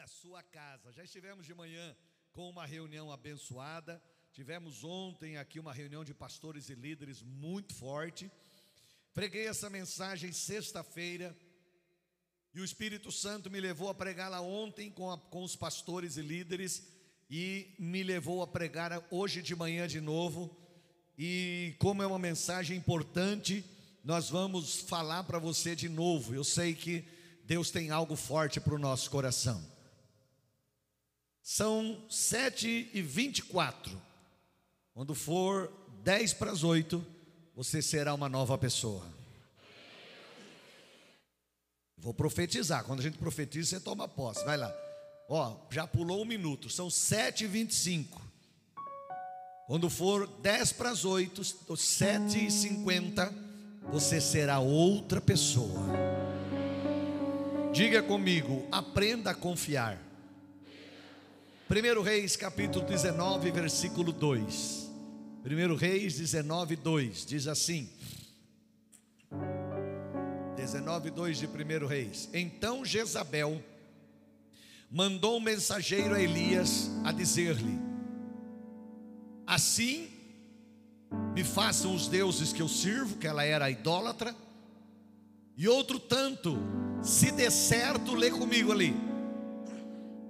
a sua casa. Já estivemos de manhã com uma reunião abençoada. Tivemos ontem aqui uma reunião de pastores e líderes muito forte. Preguei essa mensagem sexta-feira e o Espírito Santo me levou a pregá-la ontem com, a, com os pastores e líderes e me levou a pregar hoje de manhã de novo. E como é uma mensagem importante, nós vamos falar para você de novo. Eu sei que Deus tem algo forte para o nosso coração. São sete e vinte e quatro. Quando for dez para as oito, você será uma nova pessoa. Vou profetizar. Quando a gente profetiza, você toma posse. Vai lá. Ó, já pulou um minuto. São sete e vinte e cinco. Quando for dez para as oito, sete e cinquenta, você será outra pessoa. Diga comigo, aprenda a confiar. 1 Reis capítulo 19, versículo 2. 1 Reis 19, 2 diz assim: 19, 2 de 1 Reis. Então Jezabel mandou um mensageiro a Elias a dizer-lhe: Assim me façam os deuses que eu sirvo, que ela era idólatra, e outro tanto, se der certo, lê comigo ali.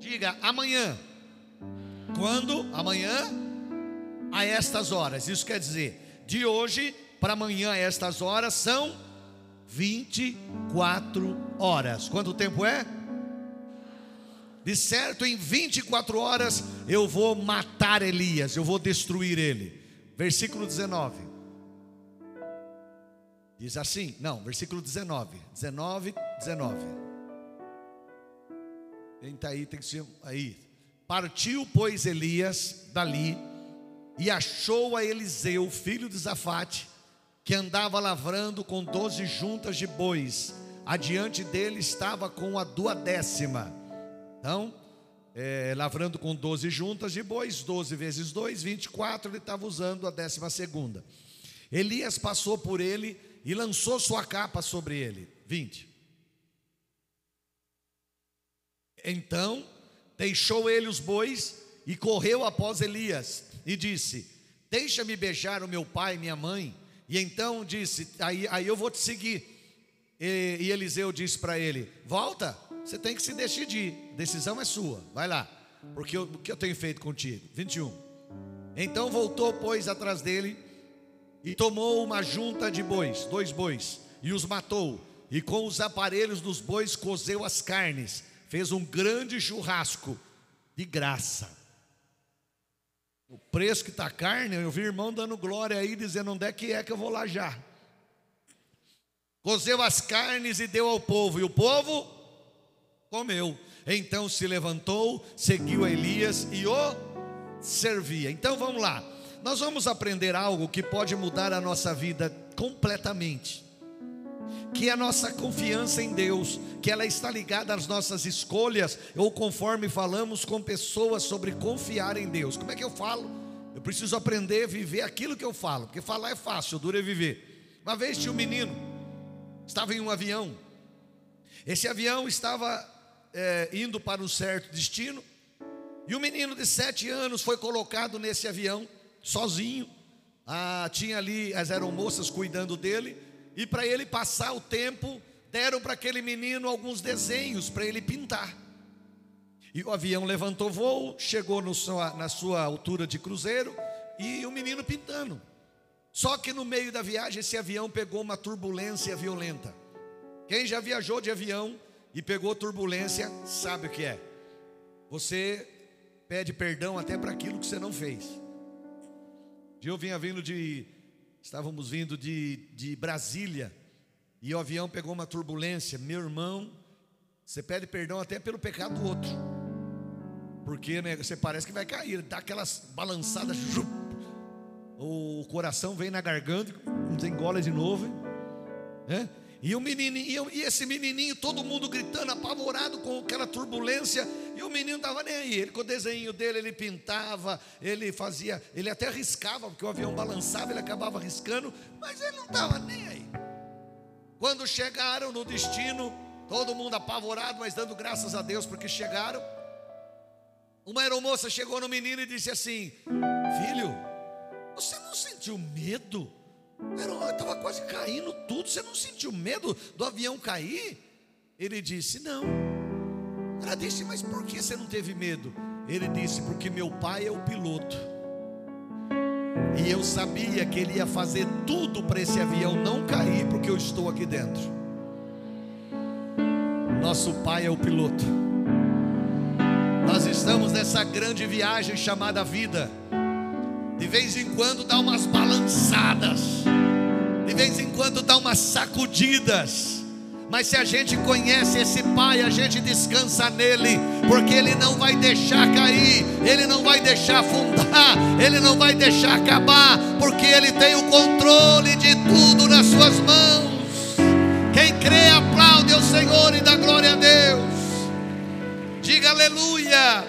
Diga amanhã. Quando? Amanhã, a estas horas. Isso quer dizer, de hoje para amanhã, a estas horas, são 24 horas. Quanto tempo é? De certo, em 24 horas eu vou matar Elias, eu vou destruir ele. Versículo 19. Diz assim, não, versículo 19. 19, 19. Quem está aí tem que ser aí. Partiu, pois, Elias dali e achou a Eliseu, filho de Zafate, que andava lavrando com doze juntas de bois. Adiante dele estava com a duodécima. Então, é, lavrando com doze juntas de bois, doze vezes dois, vinte e quatro, ele estava usando a décima segunda. Elias passou por ele e lançou sua capa sobre ele. 20. Então, deixou ele os bois e correu após Elias e disse: Deixa-me beijar o meu pai e minha mãe e então disse: Aí, aí eu vou te seguir. E, e Eliseu disse para ele: Volta, você tem que se decidir. Decisão é sua, vai lá. Porque o que eu tenho feito contigo? 21. Então voltou, pois, atrás dele e tomou uma junta de bois, dois bois, e os matou. E com os aparelhos dos bois cozeu as carnes, fez um grande churrasco de graça. O preço que está a carne, eu vi irmão dando glória aí, dizendo onde é que é que eu vou lá já. Cozeu as carnes e deu ao povo, e o povo comeu. Então se levantou, seguiu a Elias e o servia. Então vamos lá, nós vamos aprender algo que pode mudar a nossa vida completamente que a nossa confiança em Deus, que ela está ligada às nossas escolhas, ou conforme falamos com pessoas sobre confiar em Deus. Como é que eu falo? Eu preciso aprender a viver aquilo que eu falo, porque falar é fácil, duro é viver. Uma vez tinha um menino, estava em um avião, esse avião estava é, indo para um certo destino, e o menino de sete anos foi colocado nesse avião, sozinho. Ah, tinha ali, as eram moças cuidando dele, e para ele passar o tempo, deram para aquele menino alguns desenhos para ele pintar. E o avião levantou voo, chegou sua, na sua altura de cruzeiro e o menino pintando. Só que no meio da viagem esse avião pegou uma turbulência violenta. Quem já viajou de avião e pegou turbulência sabe o que é. Você pede perdão até para aquilo que você não fez. Eu vinha vindo de Estávamos vindo de, de Brasília e o avião pegou uma turbulência. Meu irmão, você pede perdão até pelo pecado do outro, porque né, você parece que vai cair, dá aquelas balançadas, o coração vem na garganta, não engola de novo, né? E o menininho, e esse menininho, todo mundo gritando, apavorado com aquela turbulência, e o menino estava nem aí. Ele com o desenho dele, ele pintava, ele fazia, ele até riscava, porque o avião balançava, ele acabava riscando, mas ele não estava nem aí. Quando chegaram no destino, todo mundo apavorado, mas dando graças a Deus porque chegaram. Uma aeromoça chegou no menino e disse assim: Filho, você não sentiu medo? Estava quase caindo tudo. Você não sentiu medo do avião cair? Ele disse: Não. Ela disse: Mas por que você não teve medo? Ele disse: Porque meu pai é o piloto. E eu sabia que ele ia fazer tudo para esse avião não cair, porque eu estou aqui dentro. Nosso pai é o piloto. Nós estamos nessa grande viagem chamada vida. De vez em quando dá umas balançadas, de vez em quando dá umas sacudidas. Mas se a gente conhece esse Pai, a gente descansa nele, porque ele não vai deixar cair, ele não vai deixar afundar, ele não vai deixar acabar, porque ele tem o controle de tudo nas suas mãos. Quem crê, aplaude ao Senhor e dá glória a Deus. Diga aleluia.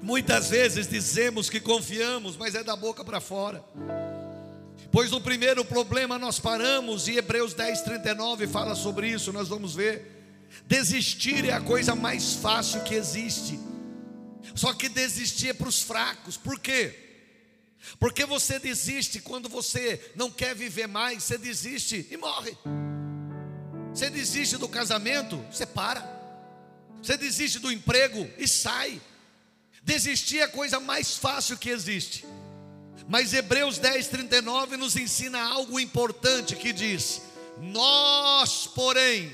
Muitas vezes dizemos que confiamos, mas é da boca para fora. Pois no primeiro problema nós paramos, e Hebreus 10, 39 fala sobre isso, nós vamos ver. Desistir é a coisa mais fácil que existe. Só que desistir é para os fracos, por quê? Porque você desiste quando você não quer viver mais, você desiste e morre. Você desiste do casamento, você para. Você desiste do emprego e sai. Desistir é a coisa mais fácil que existe. Mas Hebreus 10, 39 nos ensina algo importante que diz: Nós, porém,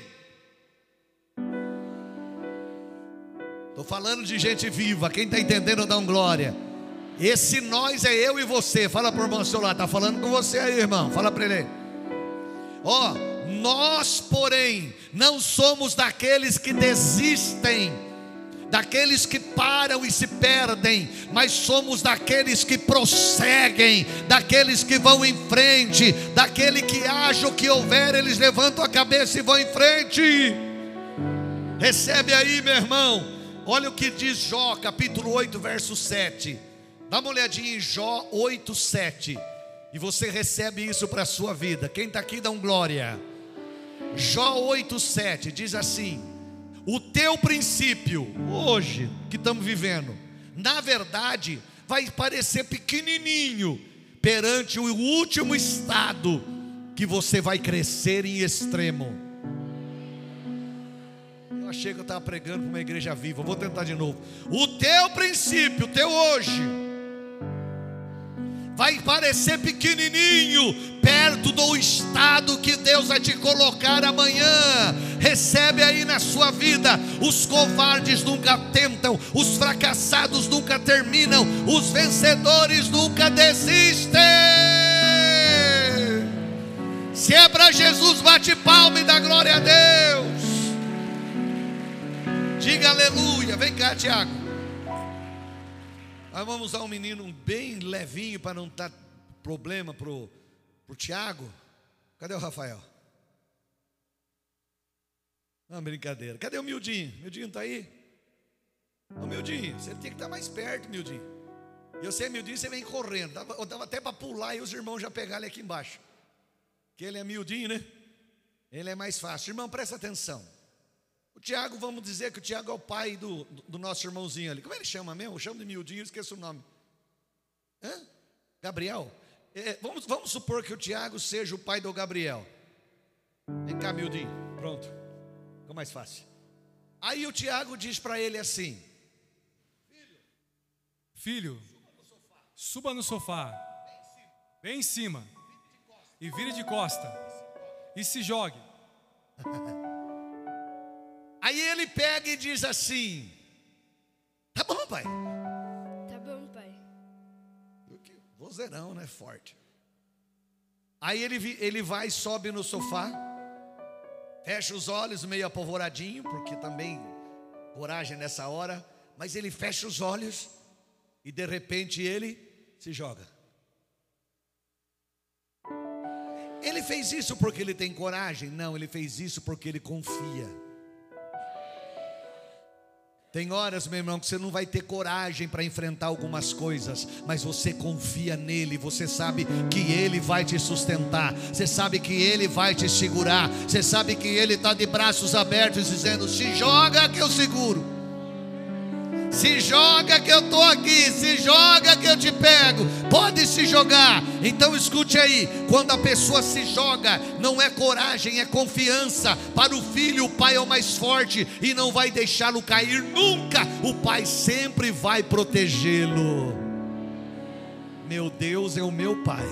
estou falando de gente viva, quem está entendendo, dá um glória. Esse nós é eu e você. Fala para o irmão seu lá, está falando com você aí, irmão. Fala para ele. Ó, oh, nós, porém, não somos daqueles que desistem daqueles que param e se perdem, mas somos daqueles que prosseguem, daqueles que vão em frente, daquele que acha o que houver, eles levantam a cabeça e vão em frente. Recebe aí, meu irmão. Olha o que diz Jó, capítulo 8, verso 7. Dá uma olhadinha em Jó 8, 7. E você recebe isso para a sua vida. Quem está aqui dá um glória. Jó 8, 7 diz assim: o teu princípio, hoje que estamos vivendo, na verdade, vai parecer pequenininho perante o último estado que você vai crescer em extremo. Eu achei que eu estava pregando para uma igreja viva, vou tentar de novo. O teu princípio, o teu hoje, vai parecer pequenininho perto do estado que Deus vai te colocar amanhã. Recebe aí na sua vida: os covardes nunca tentam, os fracassados nunca terminam, os vencedores nunca desistem. Se é para Jesus, bate palma e dá glória a Deus. Diga aleluia. Vem cá, Tiago. Nós vamos usar um menino bem levinho para não dar problema para o Tiago. Cadê o Rafael? Não, brincadeira. Cadê o Mildinho? Mildinho está aí? Ô Mildinho, você tem que estar mais perto, Mildinho. Eu sei, Mildinho, você vem correndo. Eu dava até para pular e os irmãos já pegarem aqui embaixo. Que ele é Mildinho, né? Ele é mais fácil. Irmão, presta atenção. Tiago, vamos dizer que o Tiago é o pai do, do nosso irmãozinho ali. Como ele chama mesmo? Eu chamo de miudinho, esqueço o nome. Hã? Gabriel? É, vamos, vamos supor que o Tiago seja o pai do Gabriel. Vem cá, miudinho. Pronto. Ficou mais fácil. Aí o Tiago diz para ele assim: Filho, suba no sofá, bem em cima, e vire de costa, e se jogue. Aí ele pega e diz assim: Tá bom, pai. Tá bom, pai. Vozeirão, né? Forte. Aí ele, ele vai e sobe no sofá, fecha os olhos, meio apavoradinho, porque também coragem nessa hora, mas ele fecha os olhos e de repente ele se joga. Ele fez isso porque ele tem coragem? Não, ele fez isso porque ele confia. Tem horas, meu irmão, que você não vai ter coragem para enfrentar algumas coisas, mas você confia nele, você sabe que ele vai te sustentar, você sabe que ele vai te segurar, você sabe que ele está de braços abertos dizendo: se joga que eu seguro. Se joga que eu estou aqui, se joga que eu te pego. Pode se jogar. Então escute aí: quando a pessoa se joga, não é coragem, é confiança. Para o filho, o pai é o mais forte e não vai deixá-lo cair nunca. O pai sempre vai protegê-lo. Meu Deus é o meu pai,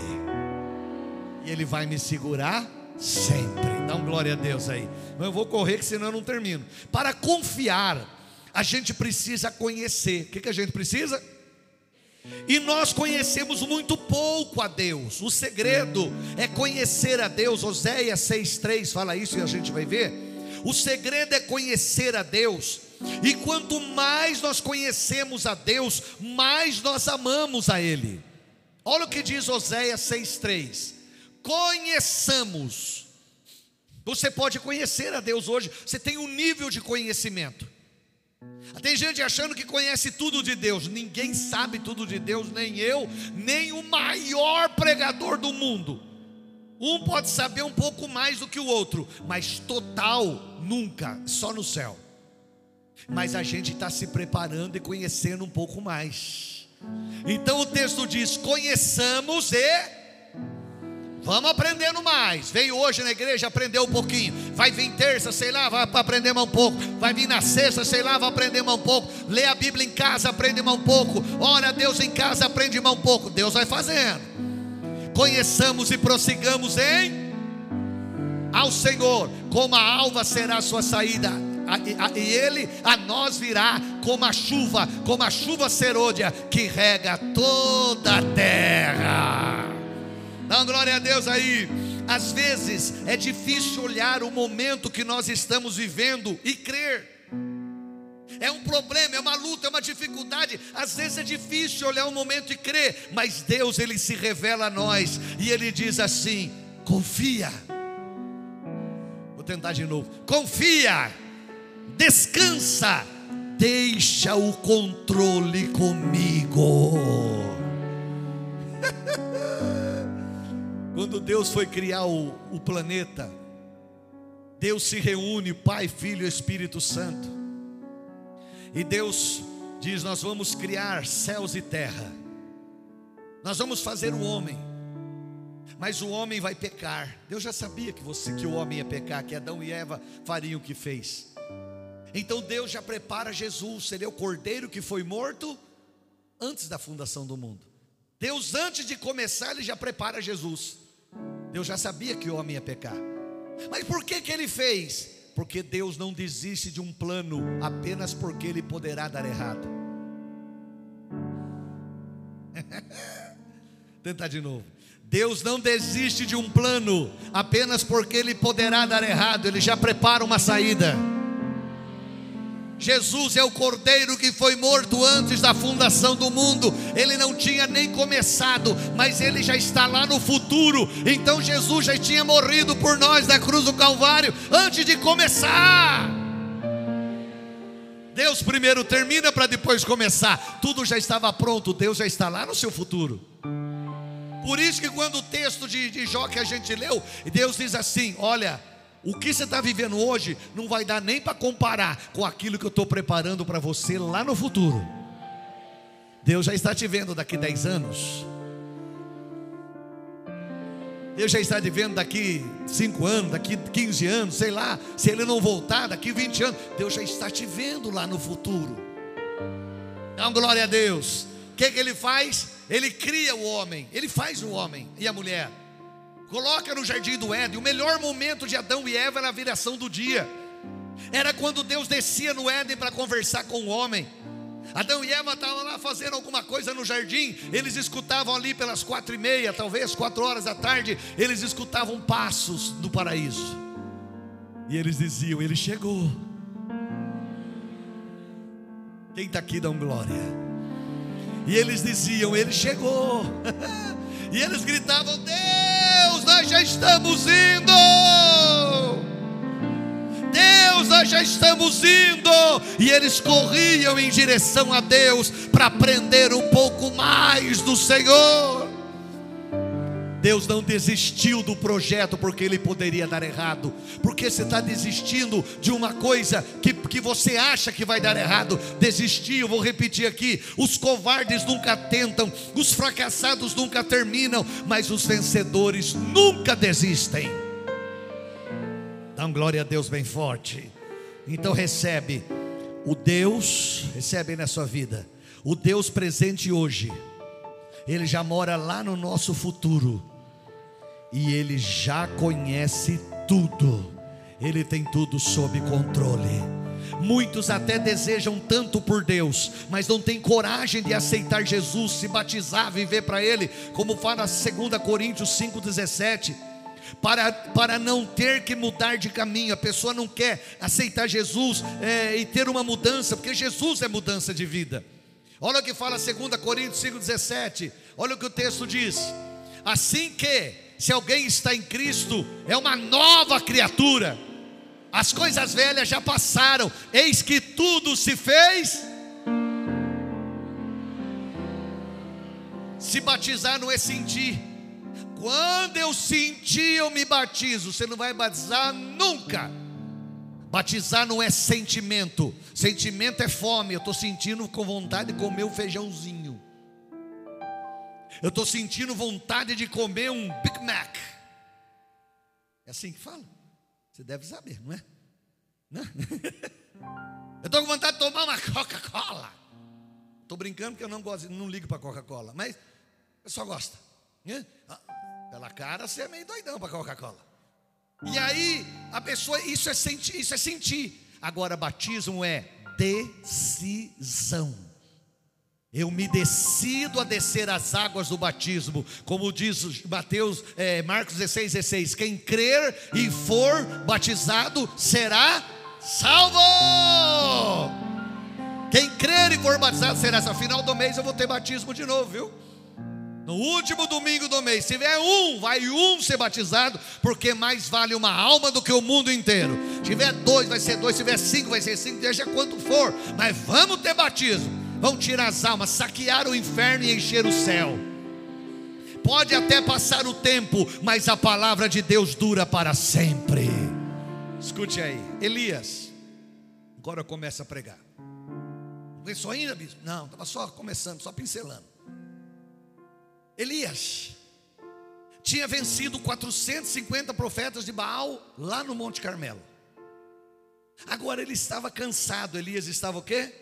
e ele vai me segurar sempre. Dá um glória a Deus aí. Eu vou correr, que senão eu não termino. Para confiar a gente precisa conhecer. O que, que a gente precisa? E nós conhecemos muito pouco a Deus. O segredo é conhecer a Deus. Oséias 6,3 fala isso e a gente vai ver. O segredo é conhecer a Deus. E quanto mais nós conhecemos a Deus, mais nós amamos a Ele. Olha o que diz Oséias 6,3: Conheçamos. Você pode conhecer a Deus hoje, você tem um nível de conhecimento. Tem gente achando que conhece tudo de Deus. Ninguém sabe tudo de Deus, nem eu, nem o maior pregador do mundo. Um pode saber um pouco mais do que o outro, mas total nunca, só no céu. Mas a gente está se preparando e conhecendo um pouco mais. Então o texto diz: conheçamos e Vamos aprendendo mais. Veio hoje na igreja, aprendeu um pouquinho. Vai vir terça, sei lá, vai aprender mais um pouco. Vai vir na sexta, sei lá, vai aprender mais um pouco. Lê a Bíblia em casa, aprende mais um pouco. Ora a Deus em casa, aprende mais um pouco. Deus vai fazendo. Conheçamos e prossigamos em ao Senhor, como a alva será a sua saída, e ele a nós virá como a chuva, como a chuva serôdia que rega toda a terra. Dá glória a Deus aí. Às vezes é difícil olhar o momento que nós estamos vivendo e crer. É um problema, é uma luta, é uma dificuldade. Às vezes é difícil olhar o momento e crer, mas Deus ele se revela a nós e ele diz assim: confia. Vou tentar de novo. Confia. Descansa. Deixa o controle comigo. Quando Deus foi criar o, o planeta, Deus se reúne, Pai, Filho e Espírito Santo. E Deus diz: Nós vamos criar céus e terra. Nós vamos fazer o homem. Mas o homem vai pecar. Deus já sabia que você que o homem ia pecar, que Adão e Eva fariam o que fez. Então Deus já prepara Jesus, ele é o cordeiro que foi morto antes da fundação do mundo. Deus antes de começar, ele já prepara Jesus. Deus já sabia que o homem ia pecar. Mas por que que ele fez? Porque Deus não desiste de um plano apenas porque ele poderá dar errado. Tentar de novo. Deus não desiste de um plano apenas porque ele poderá dar errado, ele já prepara uma saída. Jesus é o cordeiro que foi morto antes da fundação do mundo. Ele não tinha nem começado, mas ele já está lá no futuro. Então Jesus já tinha morrido por nós na cruz do Calvário antes de começar. Deus primeiro termina para depois começar. Tudo já estava pronto, Deus já está lá no seu futuro. Por isso que quando o texto de, de Jó que a gente leu, Deus diz assim: Olha, o que você está vivendo hoje não vai dar nem para comparar com aquilo que eu estou preparando para você lá no futuro. Deus já está te vendo daqui 10 anos. Deus já está te vendo daqui 5 anos, daqui 15 anos, sei lá. Se Ele não voltar, daqui 20 anos. Deus já está te vendo lá no futuro. Uma glória a Deus. O que, que Ele faz? Ele cria o homem, Ele faz o homem e a mulher. Coloca no jardim do Éden. O melhor momento de Adão e Eva era a viração do dia. Era quando Deus descia no Éden para conversar com o homem. Adão e Eva estavam lá fazendo alguma coisa no jardim. Eles escutavam ali pelas quatro e meia, talvez quatro horas da tarde. Eles escutavam passos do paraíso. E eles diziam: Ele chegou. Quem está aqui dá glória. E eles diziam: Ele chegou. e eles gritavam: Deus Deus, nós já estamos indo. Deus, nós já estamos indo. E eles corriam em direção a Deus para aprender um pouco mais do Senhor. Deus não desistiu do projeto porque ele poderia dar errado. Porque você está desistindo de uma coisa que, que você acha que vai dar errado. Desistiu, vou repetir aqui: os covardes nunca tentam, os fracassados nunca terminam, mas os vencedores nunca desistem. Dá um glória a Deus bem forte. Então recebe o Deus, recebe na sua vida, o Deus presente hoje. Ele já mora lá no nosso futuro e ele já conhece tudo, ele tem tudo sob controle. Muitos até desejam tanto por Deus, mas não têm coragem de aceitar Jesus, se batizar, viver para Ele, como fala 2 Coríntios 5,17. Para, para não ter que mudar de caminho, a pessoa não quer aceitar Jesus é, e ter uma mudança, porque Jesus é mudança de vida. Olha o que fala 2 Coríntios 5,17. Olha o que o texto diz: Assim que se alguém está em Cristo, é uma nova criatura. As coisas velhas já passaram, eis que tudo se fez. Se batizar não é sentir. Quando eu sentir, eu me batizo. Você não vai batizar nunca. Batizar não é sentimento. Sentimento é fome. Eu estou sentindo com vontade de comer um feijãozinho. Eu estou sentindo vontade de comer um Big Mac. É assim que fala? Você deve saber, não é? Não? Eu estou com vontade de tomar uma Coca-Cola. Estou brincando porque eu não gosto, não ligo para Coca-Cola, mas eu só gosto. Né? Ah, pela cara você é meio doidão para Coca-Cola. E aí a pessoa, isso é sentir, isso é sentir. Agora batismo é decisão. Eu me decido a descer as águas do batismo, como diz Mateus, é, Marcos 16, 16: quem crer e for batizado será salvo. Quem crer e for batizado será salvo. Final do mês eu vou ter batismo de novo, viu? No último domingo do mês, se tiver um, vai um ser batizado, porque mais vale uma alma do que o mundo inteiro. Se tiver dois, vai ser dois, se tiver cinco, vai ser cinco, deixa quanto for, mas vamos ter batismo vão tirar as almas, saquear o inferno e encher o céu. Pode até passar o tempo, mas a palavra de Deus dura para sempre. Escute aí, Elias. Agora começa a pregar. Começou ainda, bispo? Não, estava só começando, só pincelando. Elias tinha vencido 450 profetas de Baal lá no Monte Carmelo. Agora ele estava cansado. Elias estava o quê?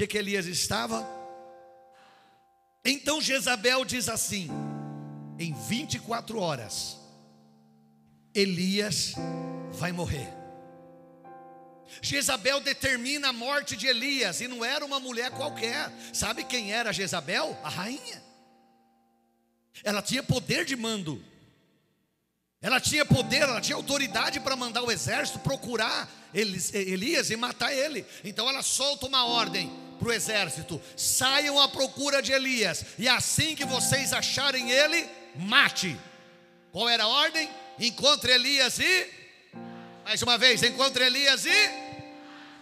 Que, que Elias estava? Então Jezabel diz assim: em 24 horas, Elias vai morrer. Jezabel determina a morte de Elias, e não era uma mulher qualquer. Sabe quem era Jezabel? A rainha. Ela tinha poder de mando. Ela tinha poder, ela tinha autoridade para mandar o exército procurar Elias e matar ele. Então ela solta uma ordem: para o exército: saiam à procura de Elias, e assim que vocês acharem ele, mate. Qual era a ordem? Encontre Elias e. Mais uma vez, encontre Elias e.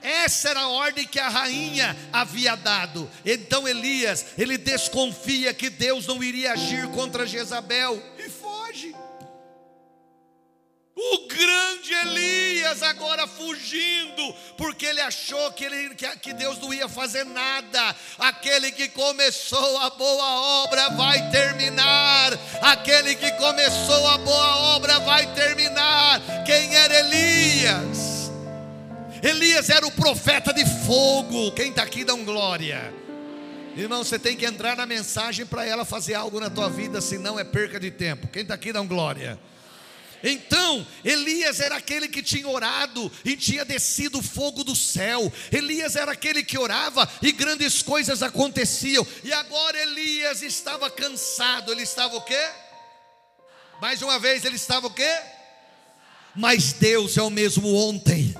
Essa era a ordem que a rainha havia dado. Então Elias, ele desconfia que Deus não iria agir contra Jezabel. O grande Elias agora fugindo, porque ele achou que, ele, que Deus não ia fazer nada. Aquele que começou a boa obra vai terminar. Aquele que começou a boa obra vai terminar. Quem era Elias? Elias era o profeta de fogo. Quem está aqui dá um glória. Irmão, você tem que entrar na mensagem para ela fazer algo na tua vida, senão é perca de tempo. Quem está aqui dá um glória. Então, Elias era aquele que tinha orado e tinha descido fogo do céu. Elias era aquele que orava e grandes coisas aconteciam. E agora Elias estava cansado. Ele estava o quê? Mais uma vez, ele estava o quê? Mas Deus é o mesmo ontem.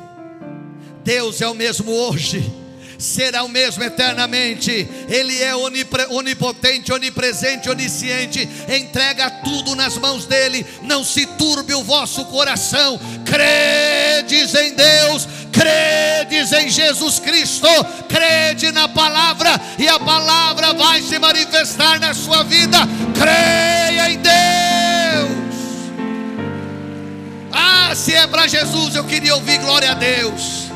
Deus é o mesmo hoje será o mesmo eternamente. Ele é onipotente, onipresente, onisciente. Entrega tudo nas mãos dele. Não se turbe o vosso coração. Credes em Deus, credes em Jesus Cristo, crede na palavra e a palavra vai se manifestar na sua vida. Creia em Deus. Ah, se é para Jesus, eu queria ouvir glória a Deus.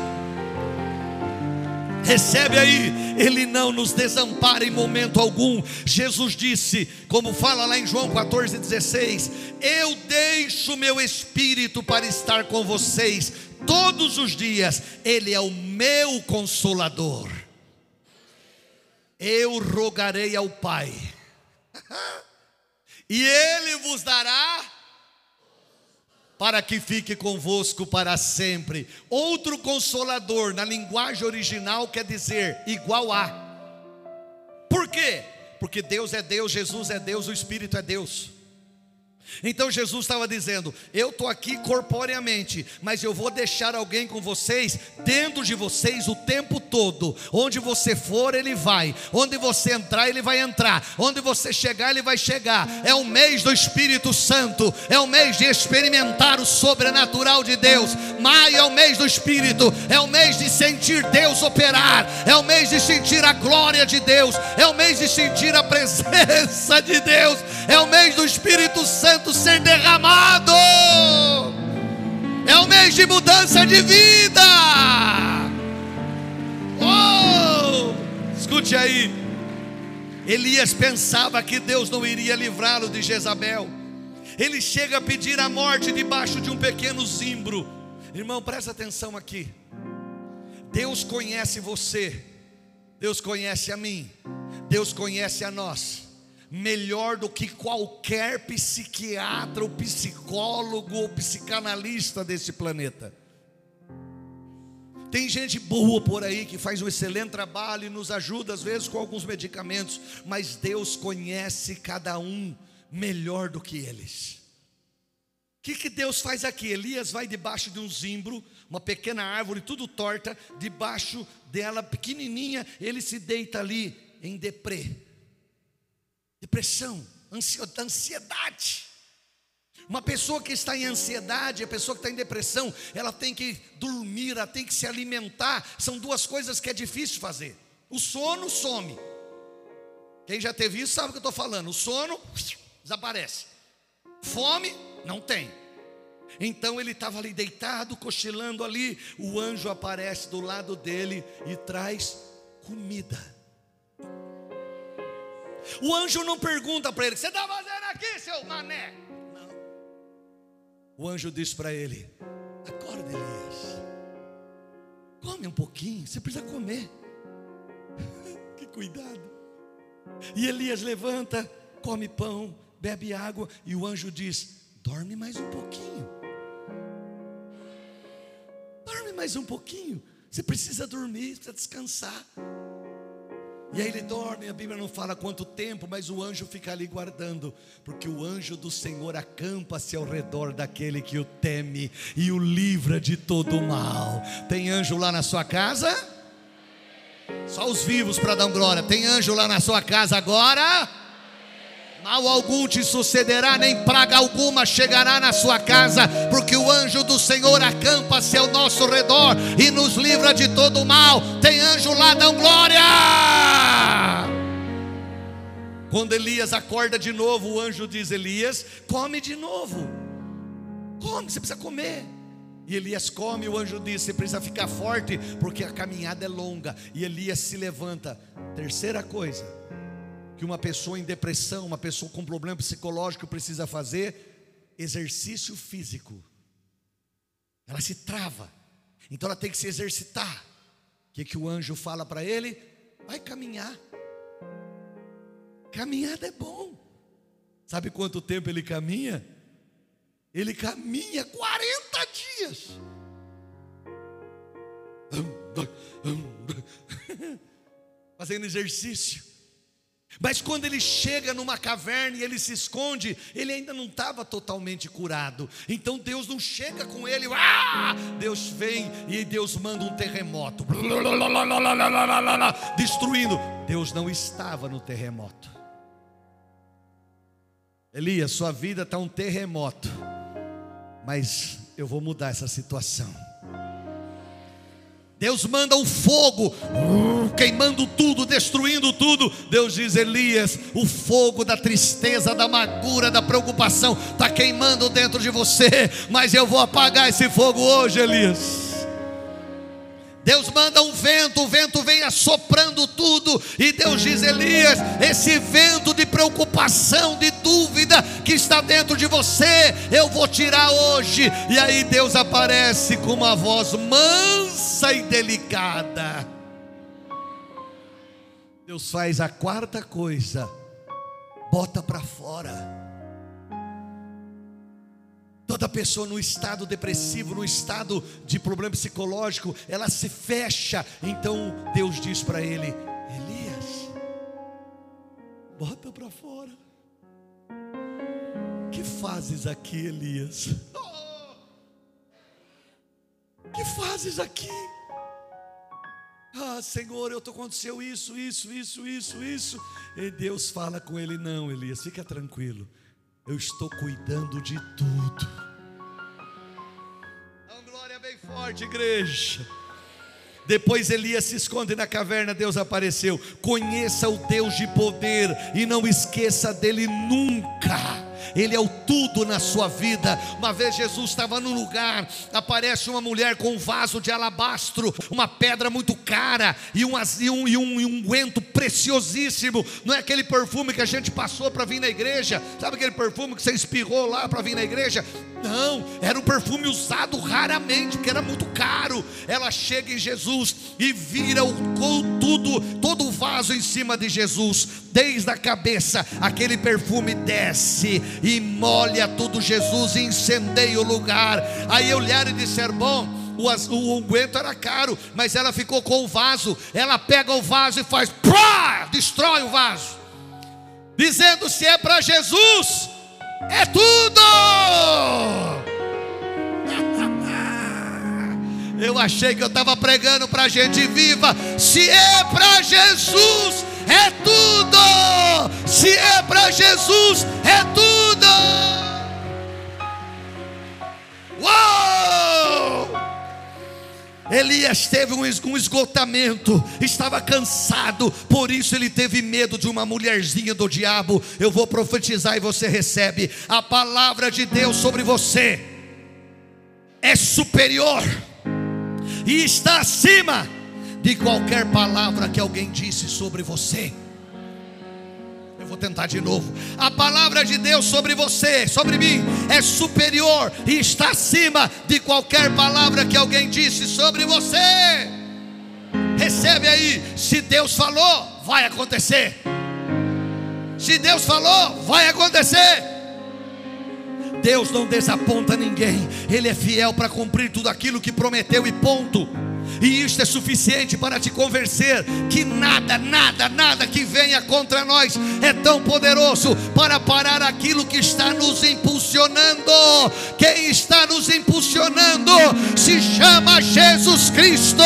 Recebe aí, Ele não nos desampara em momento algum. Jesus disse, como fala lá em João 14,16: Eu deixo meu espírito para estar com vocês todos os dias, Ele é o meu consolador. Eu rogarei ao Pai, e Ele vos dará para que fique convosco para sempre. Outro consolador, na linguagem original, quer dizer igual a. Por quê? Porque Deus é Deus, Jesus é Deus, o Espírito é Deus. Então Jesus estava dizendo: Eu estou aqui corporeamente, mas eu vou deixar alguém com vocês, dentro de vocês o tempo todo. Onde você for, ele vai. Onde você entrar, ele vai entrar. Onde você chegar, ele vai chegar. É o mês do Espírito Santo, é o mês de experimentar o sobrenatural de Deus. Maio é o mês do Espírito, é o mês de sentir Deus operar, é o mês de sentir a glória de Deus, é o mês de sentir a presença de Deus, é o mês do Espírito Santo Santo ser derramado. É o mês de mudança de vida. Oh! Escute aí. Elias pensava que Deus não iria livrá-lo de Jezabel. Ele chega a pedir a morte debaixo de um pequeno zimbro. Irmão, presta atenção aqui. Deus conhece você. Deus conhece a mim. Deus conhece a nós melhor do que qualquer psiquiatra, ou psicólogo, ou psicanalista desse planeta. Tem gente boa por aí que faz um excelente trabalho e nos ajuda às vezes com alguns medicamentos, mas Deus conhece cada um melhor do que eles. O que, que Deus faz aqui? Elias vai debaixo de um zimbro, uma pequena árvore, tudo torta, debaixo dela, pequenininha, ele se deita ali em deprê depressão, ansiedade. Uma pessoa que está em ansiedade, a pessoa que está em depressão, ela tem que dormir, ela tem que se alimentar. São duas coisas que é difícil fazer. O sono some. Quem já teve isso sabe o que eu estou falando. O sono desaparece. Fome não tem. Então ele estava ali deitado, cochilando ali. O anjo aparece do lado dele e traz comida. O anjo não pergunta para ele: Você está fazendo aqui, seu mané? Não. O anjo diz para ele: Acorda, Elias. Come um pouquinho, você precisa comer. que cuidado. E Elias levanta, come pão, bebe água, e o anjo diz: Dorme mais um pouquinho. Dorme mais um pouquinho. Você precisa dormir, precisa descansar. E aí ele dorme, a Bíblia não fala quanto tempo, mas o anjo fica ali guardando, porque o anjo do Senhor acampa-se ao redor daquele que o teme e o livra de todo o mal. Tem anjo lá na sua casa? Só os vivos para dar glória. Tem anjo lá na sua casa agora? Mal algum te sucederá, nem praga alguma chegará na sua casa, porque o anjo do Senhor acampa-se ao nosso redor e nos livra de todo mal. Tem anjo lá, dão glória. Quando Elias acorda de novo, o anjo diz: Elias, come de novo. Come, você precisa comer. E Elias come, o anjo diz: Você precisa ficar forte, porque a caminhada é longa. E Elias se levanta. Terceira coisa, que uma pessoa em depressão, uma pessoa com problema psicológico precisa fazer exercício físico. Ela se trava. Então ela tem que se exercitar. O que, que o anjo fala para ele? Vai caminhar. Caminhada é bom. Sabe quanto tempo ele caminha? Ele caminha 40 dias. Fazendo exercício. Mas quando ele chega numa caverna e ele se esconde, ele ainda não estava totalmente curado. Então Deus não chega com ele, ah! Deus vem e Deus manda um terremoto, destruindo. Deus não estava no terremoto. Elias, sua vida está um terremoto, mas eu vou mudar essa situação. Deus manda o fogo, uh, queimando tudo, destruindo tudo. Deus diz: Elias, o fogo da tristeza, da amargura, da preocupação está queimando dentro de você, mas eu vou apagar esse fogo hoje, Elias. Deus manda um vento, o vento vem assoprando tudo, e Deus diz: Elias, esse vento de preocupação, de dúvida que está dentro de você, eu vou tirar hoje. E aí Deus aparece com uma voz mansa e delicada. Deus faz a quarta coisa, bota para fora. Toda pessoa no estado depressivo, no estado de problema psicológico, ela se fecha. Então Deus diz para ele: Elias, bota para fora. Que fazes aqui, Elias? Que fazes aqui? Ah, Senhor, eu tô aconteceu isso, isso, isso, isso, isso. E Deus fala com ele: Não, Elias, fica tranquilo. Eu estou cuidando de tudo. Dá uma glória bem forte, igreja. Depois Elias se esconde na caverna, Deus apareceu. Conheça o Deus de poder e não esqueça dele nunca. Ele é o tudo na sua vida. Uma vez Jesus estava num lugar, aparece uma mulher com um vaso de alabastro, uma pedra muito cara e um, e um, e um, um guento preciosíssimo. Não é aquele perfume que a gente passou para vir na igreja, sabe aquele perfume que você espirrou lá para vir na igreja? Não, era um perfume usado raramente, porque era muito caro. Ela chega em Jesus e vira o, tudo, todo o vaso em cima de Jesus, desde a cabeça, aquele perfume desce e molha tudo Jesus e incendeia o lugar. Aí olharam e disseram: Bom, o, unguento era caro, mas ela ficou com o vaso. Ela pega o vaso e faz, pá, destrói o vaso, dizendo: Se é para Jesus, é tudo. Eu achei que eu estava pregando para gente viva. Se é para Jesus, é tudo. Se é para Jesus, é tudo. Uou! Elias teve um esgotamento, estava cansado, por isso ele teve medo de uma mulherzinha do diabo. Eu vou profetizar e você recebe a palavra de Deus sobre você, é superior e está acima de qualquer palavra que alguém disse sobre você. Eu vou tentar de novo. A palavra de Deus sobre você, sobre mim, é superior e está acima de qualquer palavra que alguém disse sobre você. Recebe aí, se Deus falou, vai acontecer. Se Deus falou, vai acontecer. Deus não desaponta ninguém, Ele é fiel para cumprir tudo aquilo que prometeu e ponto e isto é suficiente para te convencer que nada, nada, nada que venha contra nós é tão poderoso para parar aquilo que está nos impulsionando. Quem está nos impulsionando se chama Jesus Cristo,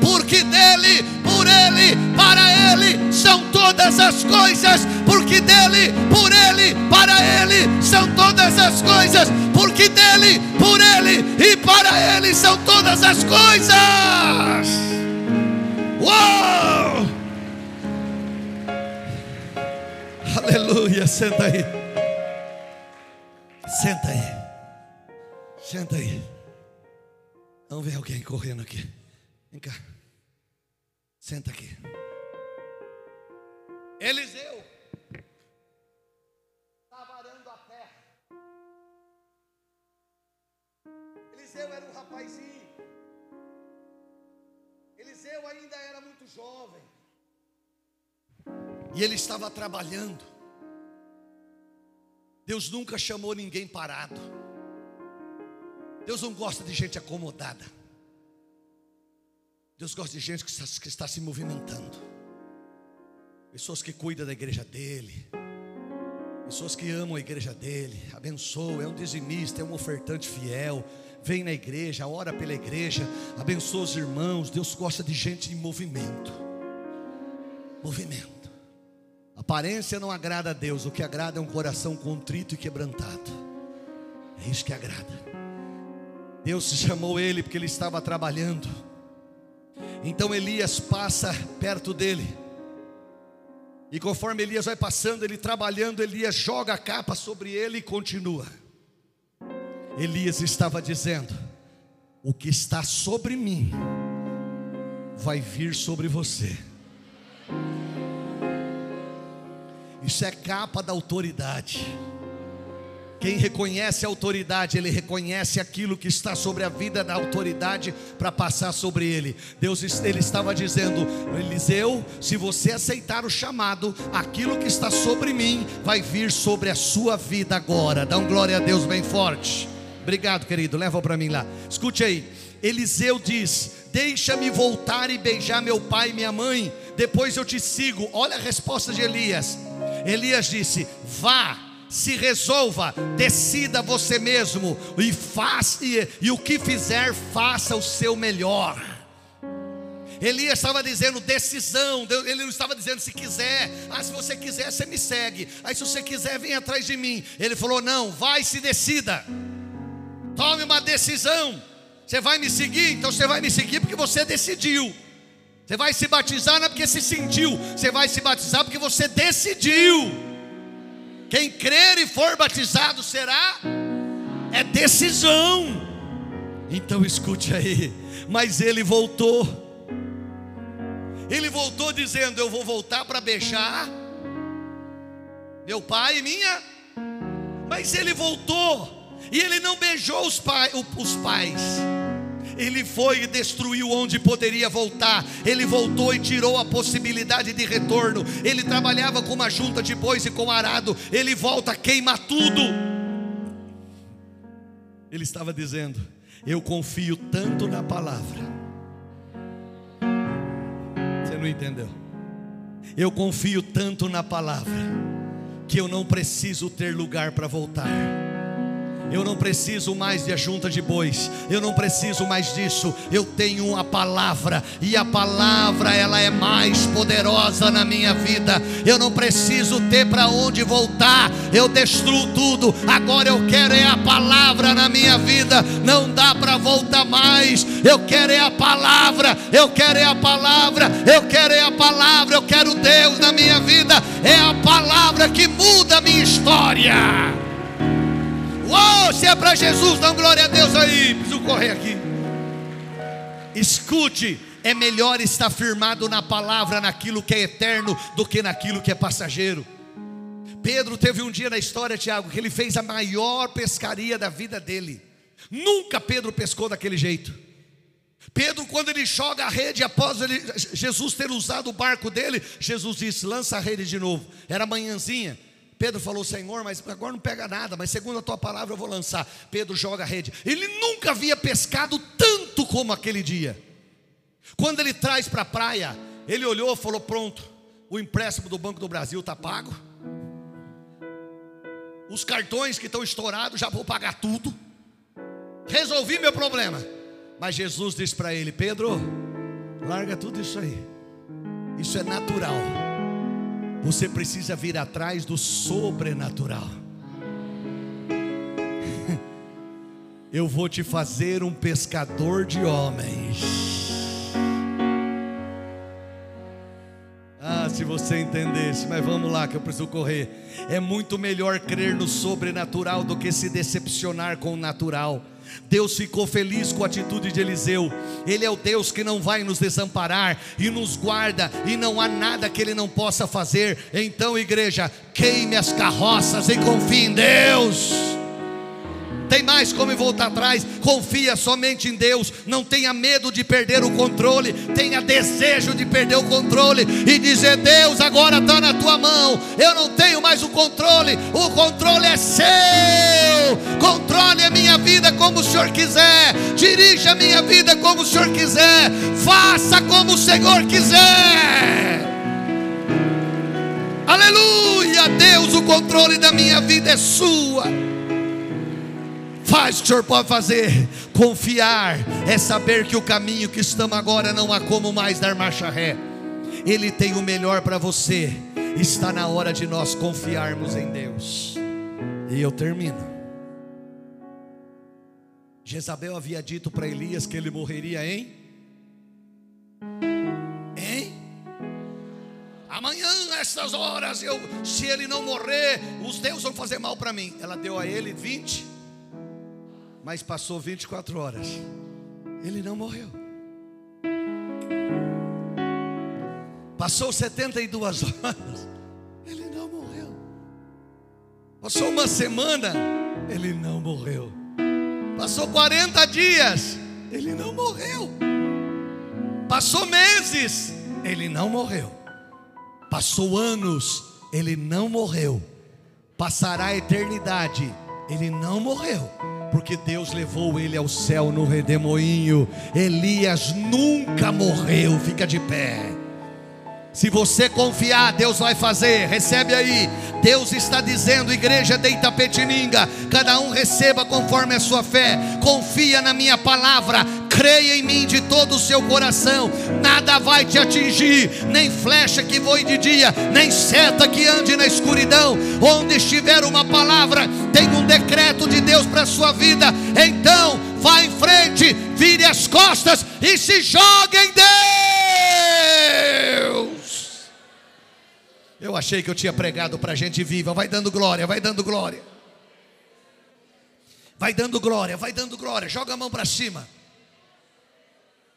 porque dele, por ele, para ele são todas as coisas, porque dele, por ele, para ele são todas as coisas, porque dele, por ele e para ele são todas as coisas. Uou! Aleluia, senta aí. Senta aí. Senta aí. Vamos ver alguém correndo aqui. Vem cá. Senta aqui. Eliseu estava arando a terra. Eliseu era um rapazinho. Eliseu ainda era muito jovem. E ele estava trabalhando. Deus nunca chamou ninguém parado. Deus não gosta de gente acomodada. Deus gosta de gente que está, que está se movimentando. Pessoas que cuidam da igreja dele. Pessoas que amam a igreja dele. Abençoa, é um dizimista, é um ofertante fiel vem na igreja, ora pela igreja, abençoa os irmãos. Deus gosta de gente em movimento. Movimento. Aparência não agrada a Deus, o que agrada é um coração contrito e quebrantado. É isso que agrada. Deus chamou ele porque ele estava trabalhando. Então Elias passa perto dele. E conforme Elias vai passando, ele trabalhando, Elias joga a capa sobre ele e continua. Elias estava dizendo: O que está sobre mim vai vir sobre você. Isso é capa da autoridade. Quem reconhece a autoridade, ele reconhece aquilo que está sobre a vida da autoridade para passar sobre ele. Deus ele estava dizendo, Eliseu, se você aceitar o chamado, aquilo que está sobre mim vai vir sobre a sua vida agora. Dá um glória a Deus bem forte. Obrigado, querido. Leva para mim lá. Escute aí. Eliseu diz: Deixa-me voltar e beijar meu pai e minha mãe, depois eu te sigo. Olha a resposta de Elias. Elias disse: Vá, se resolva, decida você mesmo e faça e, e o que fizer, faça o seu melhor. Elias estava dizendo decisão, ele não estava dizendo se quiser, ah, se você quiser, você me segue, aí se você quiser, vem atrás de mim. Ele falou: não, vai se decida, tome uma decisão. Você vai me seguir, então você vai me seguir porque você decidiu. Você vai se batizar não é porque se sentiu, você vai se batizar porque você decidiu. Quem crer e for batizado será é decisão. Então escute aí. Mas ele voltou. Ele voltou dizendo: Eu vou voltar para beijar meu pai e minha. Mas ele voltou. E ele não beijou os, pai, os pais. Ele foi e destruiu onde poderia voltar. Ele voltou e tirou a possibilidade de retorno. Ele trabalhava com uma junta de bois e com arado. Ele volta, queima tudo. Ele estava dizendo: Eu confio tanto na palavra. Você não entendeu? Eu confio tanto na palavra que eu não preciso ter lugar para voltar. Eu não preciso mais de a junta de bois. Eu não preciso mais disso. Eu tenho a palavra e a palavra ela é mais poderosa na minha vida. Eu não preciso ter para onde voltar. Eu destruo tudo. Agora eu quero é a palavra na minha vida. Não dá para voltar mais. Eu quero é a palavra. Eu quero é a palavra. Eu quero é a palavra. Eu quero Deus na minha vida. É a palavra que muda a minha história. Oh, se é para Jesus, dá glória a Deus aí. Preciso correr aqui. Escute, é melhor estar firmado na palavra, naquilo que é eterno, do que naquilo que é passageiro. Pedro teve um dia na história, Tiago, que ele fez a maior pescaria da vida dele. Nunca Pedro pescou daquele jeito. Pedro, quando ele joga a rede, após ele, Jesus ter usado o barco dele, Jesus disse: lança a rede de novo. Era manhãzinha. Pedro falou: Senhor, mas agora não pega nada, mas segundo a tua palavra eu vou lançar. Pedro joga a rede. Ele nunca havia pescado tanto como aquele dia. Quando ele traz para a praia, ele olhou e falou: Pronto, o empréstimo do Banco do Brasil está pago. Os cartões que estão estourados, já vou pagar tudo. Resolvi meu problema. Mas Jesus disse para ele: Pedro, larga tudo isso aí. Isso é natural. Você precisa vir atrás do sobrenatural. Eu vou te fazer um pescador de homens. Ah, se você entendesse, mas vamos lá que eu preciso correr. É muito melhor crer no sobrenatural do que se decepcionar com o natural. Deus ficou feliz com a atitude de Eliseu. Ele é o Deus que não vai nos desamparar e nos guarda, e não há nada que ele não possa fazer. Então, igreja, queime as carroças e confie em Deus tem mais como voltar atrás. Confia somente em Deus. Não tenha medo de perder o controle. Tenha desejo de perder o controle e dizer: Deus, agora está na tua mão. Eu não tenho mais o controle. O controle é seu. Controle a minha vida como o Senhor quiser. Dirija a minha vida como o Senhor quiser. Faça como o Senhor quiser. Aleluia, Deus, o controle da minha vida é sua. Faz o que o Senhor pode fazer. Confiar é saber que o caminho que estamos agora não há como mais dar marcha ré. Ele tem o melhor para você. Está na hora de nós confiarmos em Deus. E eu termino. Jezabel havia dito para Elias que ele morreria em Amanhã, essas horas, eu, se ele não morrer, os deuses vão fazer mal para mim. Ela deu a ele 20, mas passou 24 horas. Ele não morreu. Passou 72 horas. Ele não morreu. Passou uma semana. Ele não morreu. Passou 40 dias. Ele não morreu. Passou meses. Ele não morreu. Passou anos. Ele não morreu. Passará a eternidade. Ele não morreu porque Deus levou ele ao céu no redemoinho. Elias nunca morreu, fica de pé. Se você confiar, Deus vai fazer. Recebe aí. Deus está dizendo, igreja de Itapetininga, cada um receba conforme a sua fé. Confia na minha palavra. Creia em mim de todo o seu coração. Nada vai te atingir, nem flecha que voe de dia, nem seta que ande na escuridão. Onde estiver uma palavra, tem um decreto de Deus para a sua vida. Então, vá em frente, vire as costas e se jogue em Deus. Eu achei que eu tinha pregado para gente viva. Vai dando glória, vai dando glória. Vai dando glória, vai dando glória. Joga a mão para cima.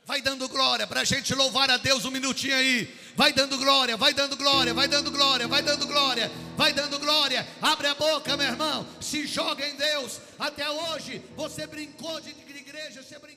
Vai dando glória para a gente louvar a Deus um minutinho aí. Vai dando glória, vai dando glória, vai dando glória, vai dando glória, vai dando glória. Abre a boca, meu irmão. Se joga em Deus. Até hoje você brincou de igreja, você brincou.